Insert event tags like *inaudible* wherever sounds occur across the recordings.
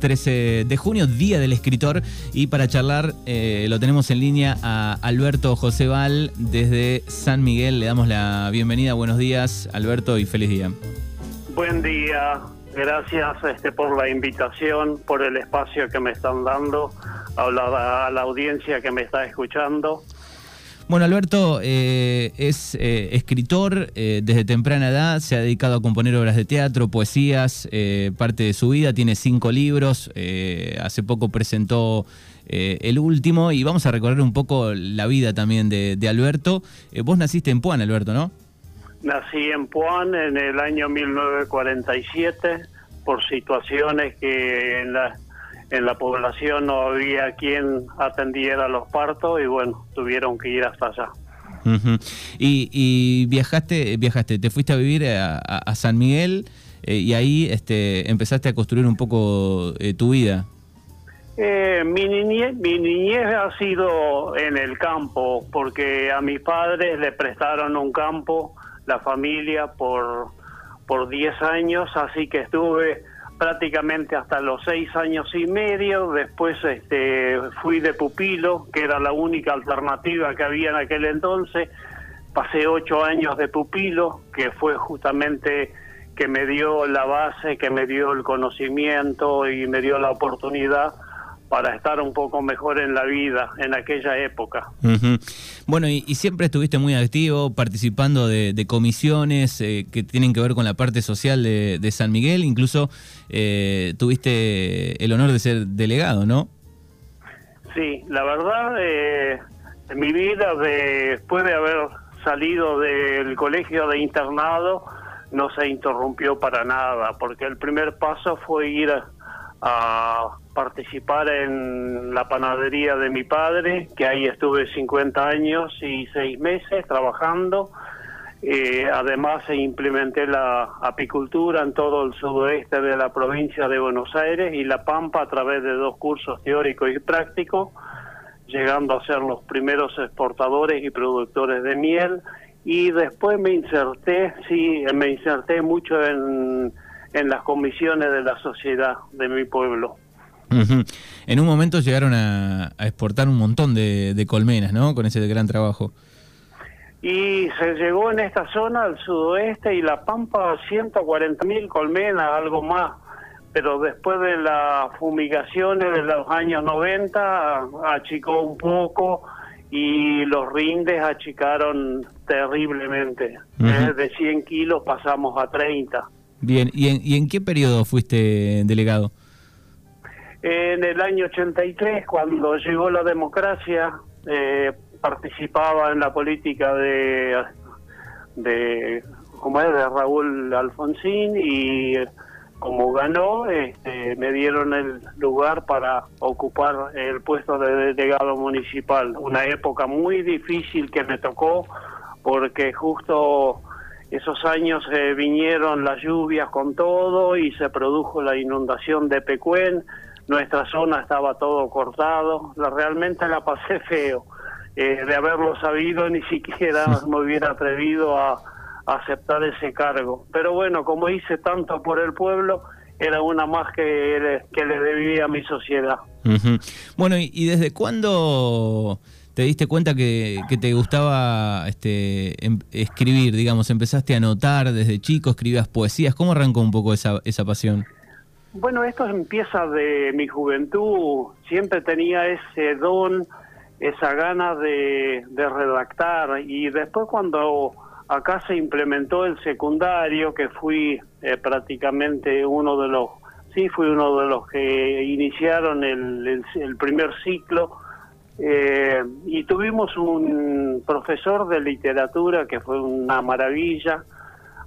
13 de junio, Día del Escritor, y para charlar eh, lo tenemos en línea a Alberto José Val desde San Miguel. Le damos la bienvenida, buenos días Alberto y feliz día. Buen día, gracias este, por la invitación, por el espacio que me están dando, a la audiencia que me está escuchando. Bueno, Alberto eh, es eh, escritor eh, desde temprana edad, se ha dedicado a componer obras de teatro, poesías, parte de su vida, tiene cinco libros, hace poco presentó el último y vamos a recorrer un poco la vida también de, de Alberto. vos naciste en Puan, Alberto, ¿no? Nací en Puan en el año 1947 por situaciones que en la en la población no había quien atendiera los partos y bueno, tuvieron que ir hasta allá. y, viajaste, viajaste, te fuiste a vivir a, San Miguel eh, y ahí este, empezaste a construir un poco eh, tu vida. Eh, mi, niñez, mi niñez ha sido en el campo, porque a mis padres le prestaron un campo, la familia, por, por 10 años, así que estuve prácticamente hasta los seis años y medio, después este, fui de pupilo, que era la única alternativa que había en aquel entonces, pasé ocho años de pupilo, que fue justamente que me dio la base, que me dio el conocimiento y me dio la oportunidad para estar un poco mejor en la vida en aquella época. Bueno, y, siempre estuviste muy activo, participando de, comisiones eh, que tienen que ver con la parte social de, San Miguel, incluso eh, tuviste el honor de ser delegado, ¿no? Sí, la verdad, eh, en mi vida, después de haber salido del colegio de internado, no se interrumpió para nada, porque el primer paso fue ir a a participar en la panadería de mi padre, que ahí estuve 50 años y 6 meses trabajando. Eh, además implementé la apicultura en todo el sudoeste de la provincia de Buenos Aires y La Pampa a través de dos cursos teóricos y prácticos, llegando a ser los primeros exportadores y productores de miel. Y después me inserté, sí, me inserté mucho en en las comisiones de la sociedad de mi pueblo. En un momento llegaron a, exportar un montón de, colmenas, ¿no? Con ese gran trabajo. Y se llegó en esta zona, al sudoeste y La Pampa, 140 mil colmenas, algo más. Pero después de las fumigaciones de los años 90, achicó un poco y los rindes achicaron terriblemente. De 100 kilos pasamos a 30. Bien, ¿y en, ¿y en qué periodo fuiste delegado? En el año 83, cuando llegó la democracia, eh, participaba en la política de, de, ¿cómo es? de Raúl Alfonsín y como ganó, este, me dieron el lugar para ocupar el puesto de delegado municipal. Una época muy difícil que me tocó porque justo esos años eh, vinieron las lluvias con todo y se produjo la inundación de Pecuén. Nuestra zona estaba todo cortado. La, realmente la pasé *laughs* feo. Eh, de haberlo sabido, ni siquiera me hubiera atrevido a, aceptar ese cargo. Pero bueno, como hice tanto por el pueblo, era una más que que le debía a mi sociedad. Bueno, ¿y desde cuándo te diste cuenta que, te gustaba este, em, escribir, digamos, empezaste a anotar desde chico, escribías poesías, ¿cómo arrancó un poco esa, esa pasión? Bueno, esto empieza de mi juventud, siempre tenía ese don, esa gana de, redactar. Y después cuando acá se implementó el secundario, que fui eh, prácticamente uno de los, sí, fui uno de los que iniciaron el, el primer ciclo, eh, y tuvimos un profesor de literatura que fue una maravilla,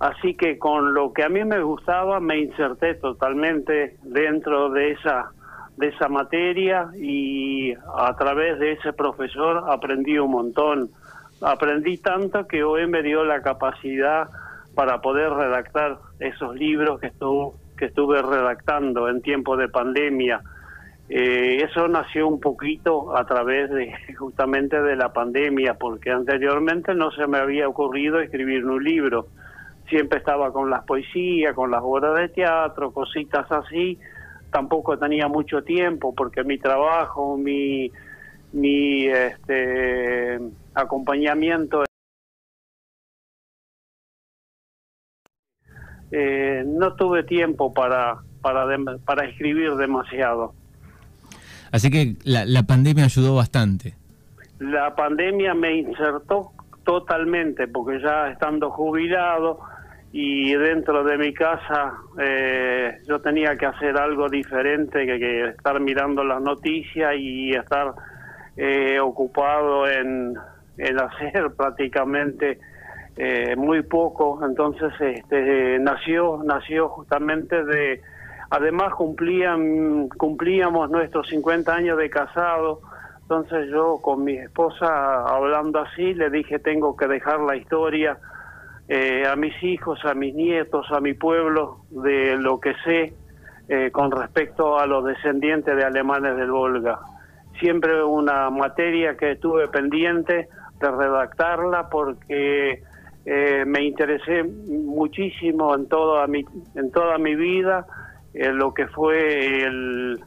así que con lo que a mí me gustaba me inserté totalmente dentro de esa de esa materia y a través de ese profesor aprendí un montón. Aprendí tanto que hoy me dio la capacidad para poder redactar esos libros que estuve, que estuve redactando en tiempo de pandemia eh, eso nació un poquito a través de *laughs* justamente de la pandemia, porque anteriormente no se me había ocurrido escribir un libro. Siempre estaba con las poesías, con las obras de teatro, cositas así, tampoco tenía mucho tiempo porque mi trabajo, mi, mi este, acompañamiento eh, no tuve tiempo para, para, para escribir demasiado. Así que la, pandemia ayudó bastante. La pandemia me insertó totalmente, porque ya estando jubilado y dentro de mi casa eh, yo tenía que hacer algo diferente que, estar mirando las noticias y estar eh, ocupado en, en *laughs* hacer prácticamente eh, muy poco entonces este nació nació justamente de además cumplían cumplíamos nuestros 50 años de casado. Entonces yo con mi esposa hablando así le dije tengo que dejar la historia eh, a mis hijos a mis nietos a mi pueblo de lo que sé eh, con respecto a los descendientes de alemanes del Volga. Siempre una materia que estuve pendiente de redactarla porque eh, me interesé muchísimo en toda mi, en toda mi vida eh, lo que fue el,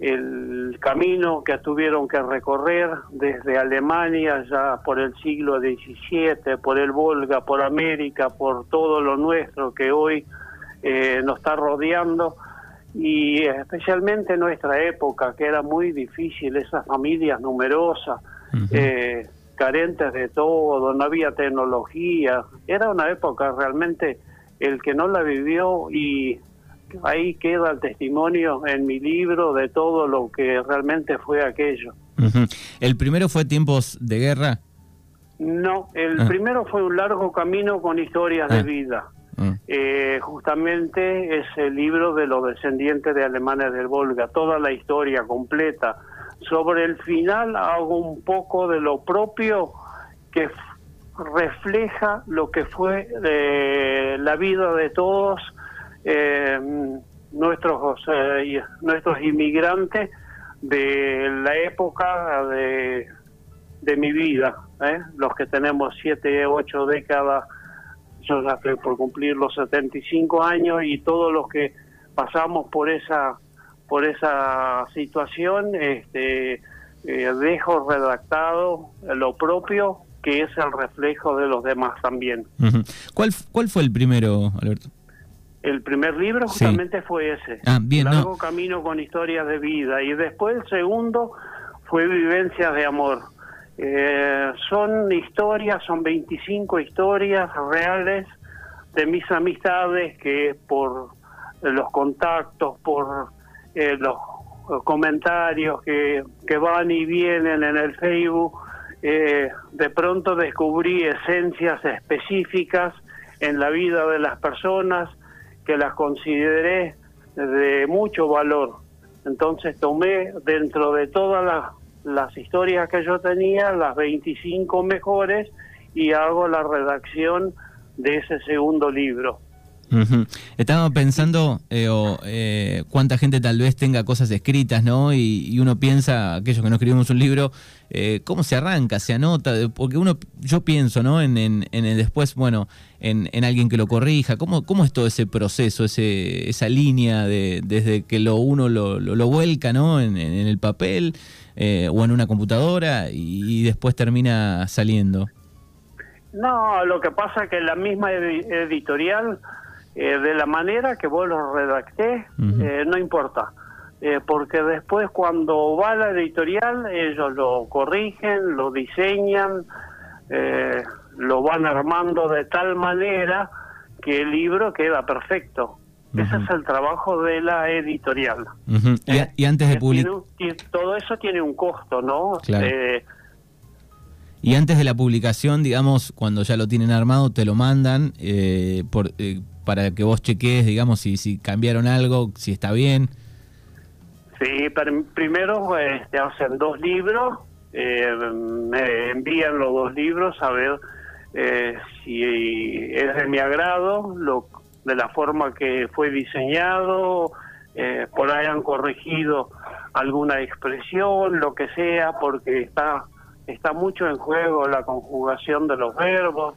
el camino que tuvieron que recorrer desde Alemania ya por el siglo XVII, por el Volga, por América, por todo lo nuestro que hoy eh, nos está rodeando y especialmente en nuestra época que era muy difícil, esas familias numerosas, eh, carentes de todo, no había tecnología. Era una época realmente el que no la vivió y ahí queda el testimonio en mi libro de todo lo que realmente fue aquello. ¿El primero fue tiempos de guerra? No, el ah. primero fue un largo camino con historias de ah. vida. Ah. Eh, justamente es el libro de los descendientes de alemanes del Volga, toda la historia completa sobre el final hago un poco de lo propio que refleja lo que fue eh, la vida de todos eh, nuestros eh, nuestros inmigrantes de la época de, de mi vida, los que tenemos siete, ocho décadas, yo ya estoy por cumplir los 75 años y todos los que pasamos por esa por esa situación, este, eh, dejo redactado lo propio que es el reflejo de los demás también. ¿Cuál, ¿Cuál fue el primero, Alberto? El primer libro justamente fue ese, ah, bien, Largo Camino con Historias de Vida, y después el segundo fue Vivencias de Amor. Eh, son historias, son 25 historias reales de mis amistades que por los contactos, por eh, los comentarios que, que van y vienen en el Facebook, eh, de pronto descubrí esencias específicas en la vida de las personas que las consideré de mucho valor. Entonces tomé dentro de todas las, las historias que yo tenía, las 25 mejores, y hago la redacción de ese segundo libro. Estaba pensando eh, eh, cuánta gente tal vez tenga cosas escritas, ¿no? Y, uno piensa, aquellos que no escribimos un libro, eh, cómo se arranca, se anota, porque uno, yo pienso, ¿no? En, en, el después, bueno, en, en, alguien que lo corrija, ¿cómo, cómo es todo ese proceso, ese, esa línea de, desde que lo uno lo, lo, vuelca, ¿no? En, el papel o en una computadora y, después termina saliendo. No, lo que pasa es que la misma editorial eh, de la manera que vos lo redacté, eh, no importa. Eh, porque después cuando va a la editorial, ellos lo corrigen, lo diseñan, lo van armando de tal manera que el libro queda perfecto. Ese es el trabajo de la editorial. y, antes de publicar... Todo eso tiene un costo, ¿no? y antes de la publicación, digamos, cuando ya lo tienen armado, te lo mandan por, para que vos chequees, digamos, si, si cambiaron algo, si está bien? Sí, primero este, hacen dos libros, eh, me envían los dos libros a ver eh, si es de mi agrado, lo, de la forma que fue diseñado, eh, por ahí han corregido alguna expresión, lo que sea, porque está, está mucho en juego la conjugación de los verbos,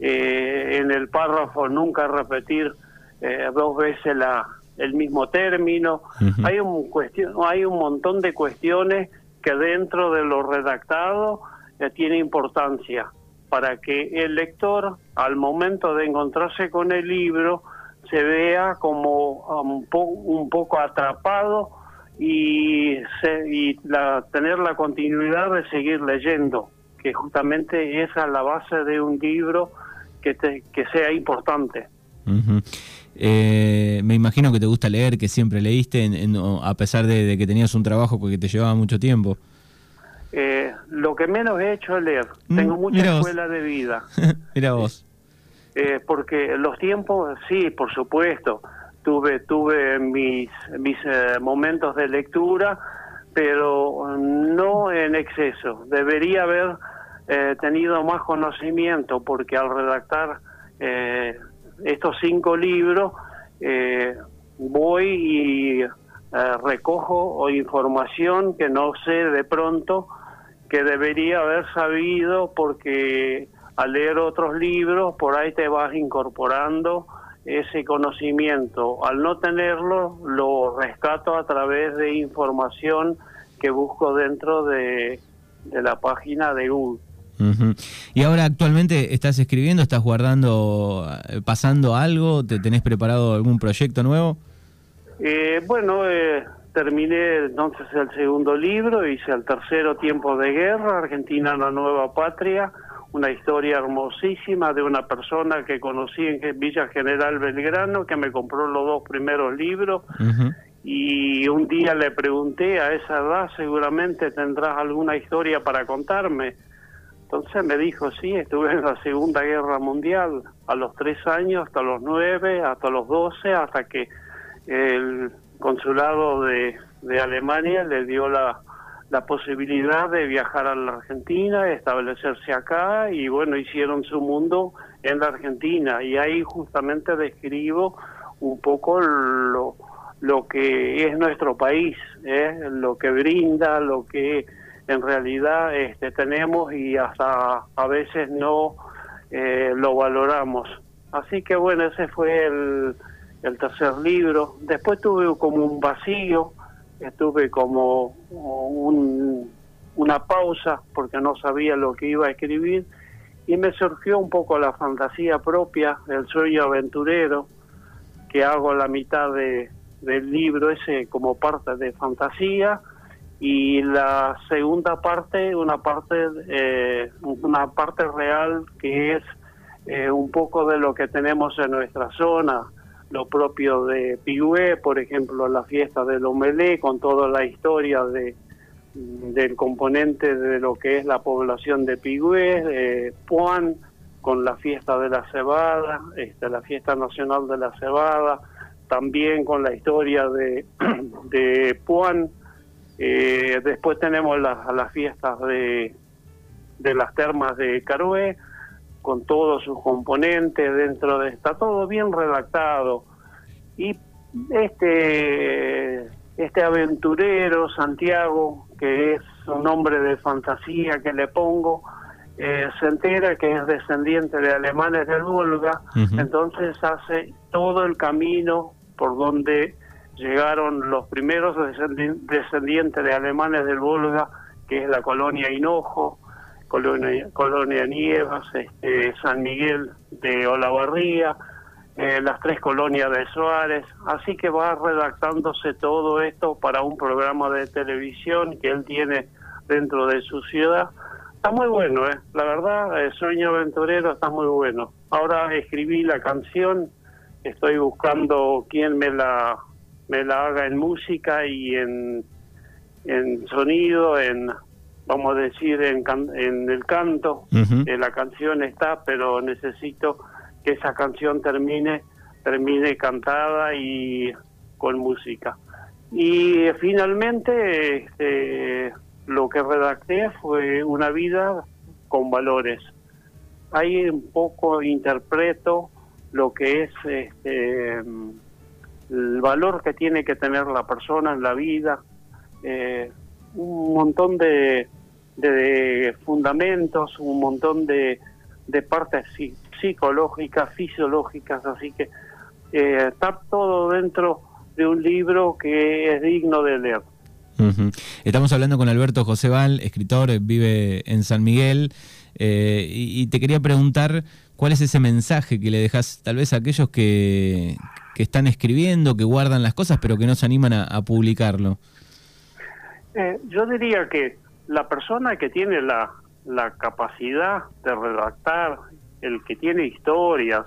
eh, en el párrafo nunca repetir eh, dos veces la, el mismo término. Hay un cuestión, hay un montón de cuestiones que dentro de lo redactado eh, tiene importancia para que el lector, al momento de encontrarse con el libro, se vea como um, un, poco atrapado y, tener la continuidad de seguir leyendo, que justamente esa es la base de un libro que, que sea importante. Eh, me imagino que te gusta leer, que siempre leíste, a pesar de, que tenías un trabajo porque te llevaba mucho tiempo. Eh, lo que menos he hecho es leer. Mm, Tengo mucha escuela de vida. *laughs* Mira vos. Eh, porque los tiempos, sí, por supuesto. Tuve, tuve mis, mis momentos de lectura, pero no en exceso. Debería haber tenido más conocimiento, porque al redactar estos cinco libros, eh, voy y eh, recojo información que no sé de pronto que debería haber sabido porque al leer otros libros por ahí te vas incorporando ese conocimiento. Al no tenerlo, lo rescato a través de información que busco dentro de, de la página de Google. Y ahora actualmente estás escribiendo, estás guardando, eh, pasando algo, ¿te tenés preparado algún proyecto nuevo? Eh, bueno, eh, terminé entonces el segundo libro, hice el tercero Tiempo de Guerra, Argentina la nueva patria, una historia hermosísima de una persona que conocí en Villa General Belgrano, que me compró los dos primeros libros. Y un día le pregunté, a esa edad seguramente tendrás alguna historia para contarme. Entonces me dijo, sí, estuve en la Segunda Guerra Mundial a los tres años, hasta los nueve, hasta los doce, hasta que el consulado de, Alemania le dio la, la posibilidad de viajar a la Argentina, establecerse acá y bueno, hicieron su mundo en la Argentina y ahí justamente describo un poco lo, lo que es nuestro país, ¿eh? lo que brinda, lo que en realidad este, tenemos y hasta a veces no eh, lo valoramos. Así que bueno, ese fue el, tercer libro. Después tuve como un vacío, estuve como un, una pausa porque no sabía lo que iba a escribir y me surgió un poco la fantasía propia, el sueño aventurero, que hago la mitad de, del libro ese como parte de fantasía y la segunda parte una parte eh, una parte real que es eh, un poco de lo que tenemos en nuestra zona lo propio de Pigüé por ejemplo la fiesta del Omelé con toda la historia de del componente de lo que es la población de Pigüé eh, Puan con la fiesta de la cebada este, la fiesta nacional de la cebada también con la historia de, *clears throat* de Puan eh, después tenemos las fiestas de, de las termas de Carué, con todos sus componentes dentro de... Está todo bien redactado. Y este, este aventurero, Santiago, que es un nombre de fantasía que le pongo, eh, se entera que es descendiente de alemanes del Volga, entonces hace todo el camino por donde llegaron los primeros descendientes de alemanes del Volga, que es la colonia Hinojo, colonia, colonia Nievas, este, San Miguel de Olavarría, eh, las tres colonias de Suárez, así que va redactándose todo esto para un programa de televisión que él tiene dentro de su ciudad. Está muy bueno, ¿eh? la verdad, el Sueño Aventurero está muy bueno. Ahora escribí la canción, estoy buscando quién me la me la haga en música y en, en sonido, en, vamos a decir, en, en el canto. Eh, la canción está, pero necesito que esa canción termine, termine cantada y con música. Y finalmente, este, lo que redacté fue una vida con valores. Ahí un poco interpreto lo que es este, el valor que tiene que tener la persona en la vida, eh, un montón de, de, fundamentos, un montón de, de partes psicológicas, fisiológicas, así que eh, está todo dentro de un libro que es digno de leer. Estamos hablando con Alberto Joseval, escritor, vive en San Miguel, eh, y, te quería preguntar cuál es ese mensaje que le dejas tal vez a aquellos que, están escribiendo, que guardan las cosas, pero que no se animan a, publicarlo. Eh, yo diría que la persona que tiene la, la capacidad de redactar, el que tiene historias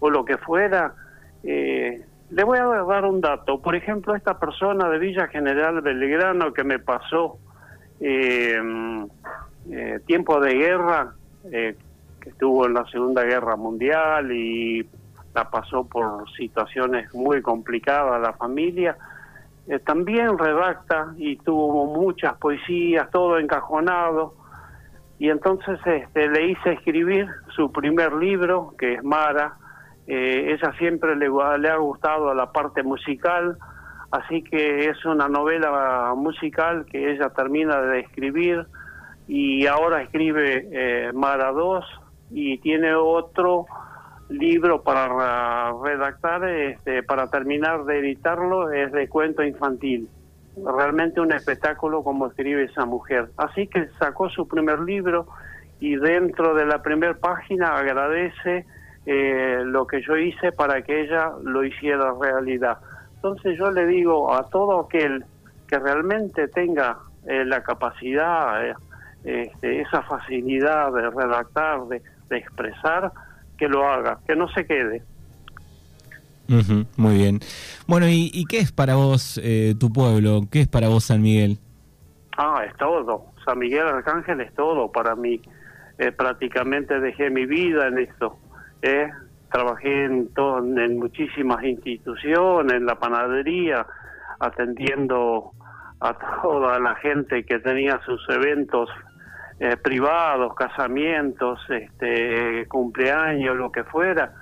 o lo que fuera, eh, le voy a dar un dato. Por ejemplo, esta persona de Villa General Belgrano que me pasó eh, eh, tiempo de guerra, que estuvo en la Segunda Guerra Mundial y la pasó por situaciones muy complicadas la familia, también redacta y tuvo muchas poesías, todo encajonado y entonces este, le hice escribir su primer libro, que es Mara. Eh, ella siempre le, le ha gustado la parte musical, así que es una novela musical que ella termina de escribir y ahora escribe eh, Mara 2 y tiene otro libro para redactar, este, para terminar de editarlo, es de cuento infantil realmente un espectáculo como escribe esa mujer. Así que sacó su primer libro y dentro de la primera página agradece eh, lo que yo hice para que ella lo hiciera realidad. Entonces yo le digo a todo aquel que realmente tenga eh, la capacidad, eh, este, esa facilidad de redactar, de expresar, que lo haga, que no se quede muy bien. Bueno, ¿y, qué es para vos eh, tu pueblo? ¿Qué es para vos San Miguel? Ah, es todo. San Miguel Arcángel es todo para mí. Eh, prácticamente dejé mi vida en esto. Eh. Trabajé en, en muchísimas instituciones, en la panadería, atendiendo a toda la gente que tenía sus eventos eh, privados, casamientos, este, cumpleaños, lo que fuera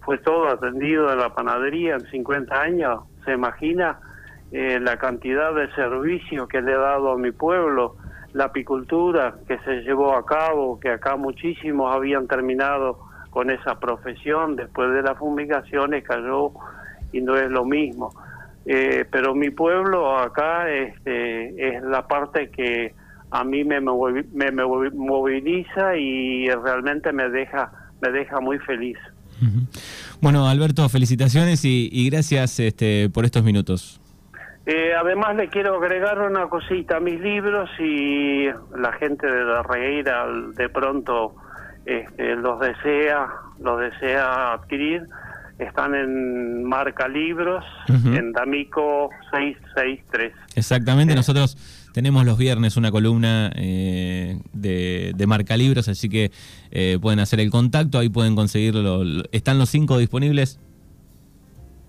fue todo atendido en la panadería en 50 años. ¿Se imagina eh, la cantidad de servicios que le he dado a mi pueblo? La apicultura que se llevó a cabo, que acá muchísimos habían terminado con esa profesión, después de las fumigaciones cayó y no es lo mismo. Eh, pero mi pueblo acá este, es la parte que a mí me, me, me moviliza y realmente me deja, me deja muy feliz. Bueno, Alberto, felicitaciones y, gracias este, por estos minutos. Eh, además le quiero agregar una cosita a mis libros y la gente de la Regueira de pronto este, los desea, los desea adquirir. Están en marca libros, en D'Amico 663. Exactamente, eh. nosotros tenemos los viernes una columna eh, de, de, marca libros, así que eh, pueden hacer el contacto, ahí pueden conseguirlo. ¿Están los cinco disponibles?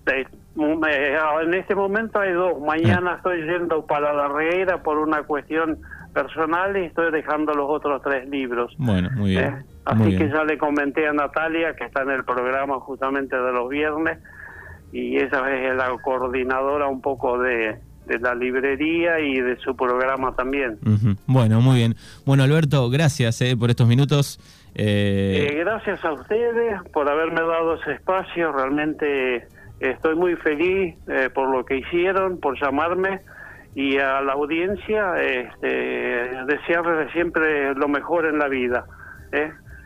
En este momento hay dos. Mañana ah. estoy yendo para la Reguera por una cuestión personal y estoy dejando los otros tres libros. Bueno, muy bien. ¿Eh? Así que ya le comenté a Natalia, que está en el programa justamente de los viernes, y ella es la coordinadora un poco de, de la librería y de su programa también. Bueno, muy bien. Bueno, Alberto, gracias eh, por estos minutos. Eh, eh... gracias a ustedes por haberme dado ese espacio. Realmente estoy muy feliz eh, por lo que hicieron, por llamarme y a la audiencia este, desearles siempre lo mejor en la vida.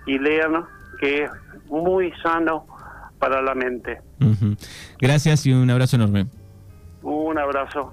Y lean que es muy sano para la mente. Gracias y un abrazo enorme. Un abrazo.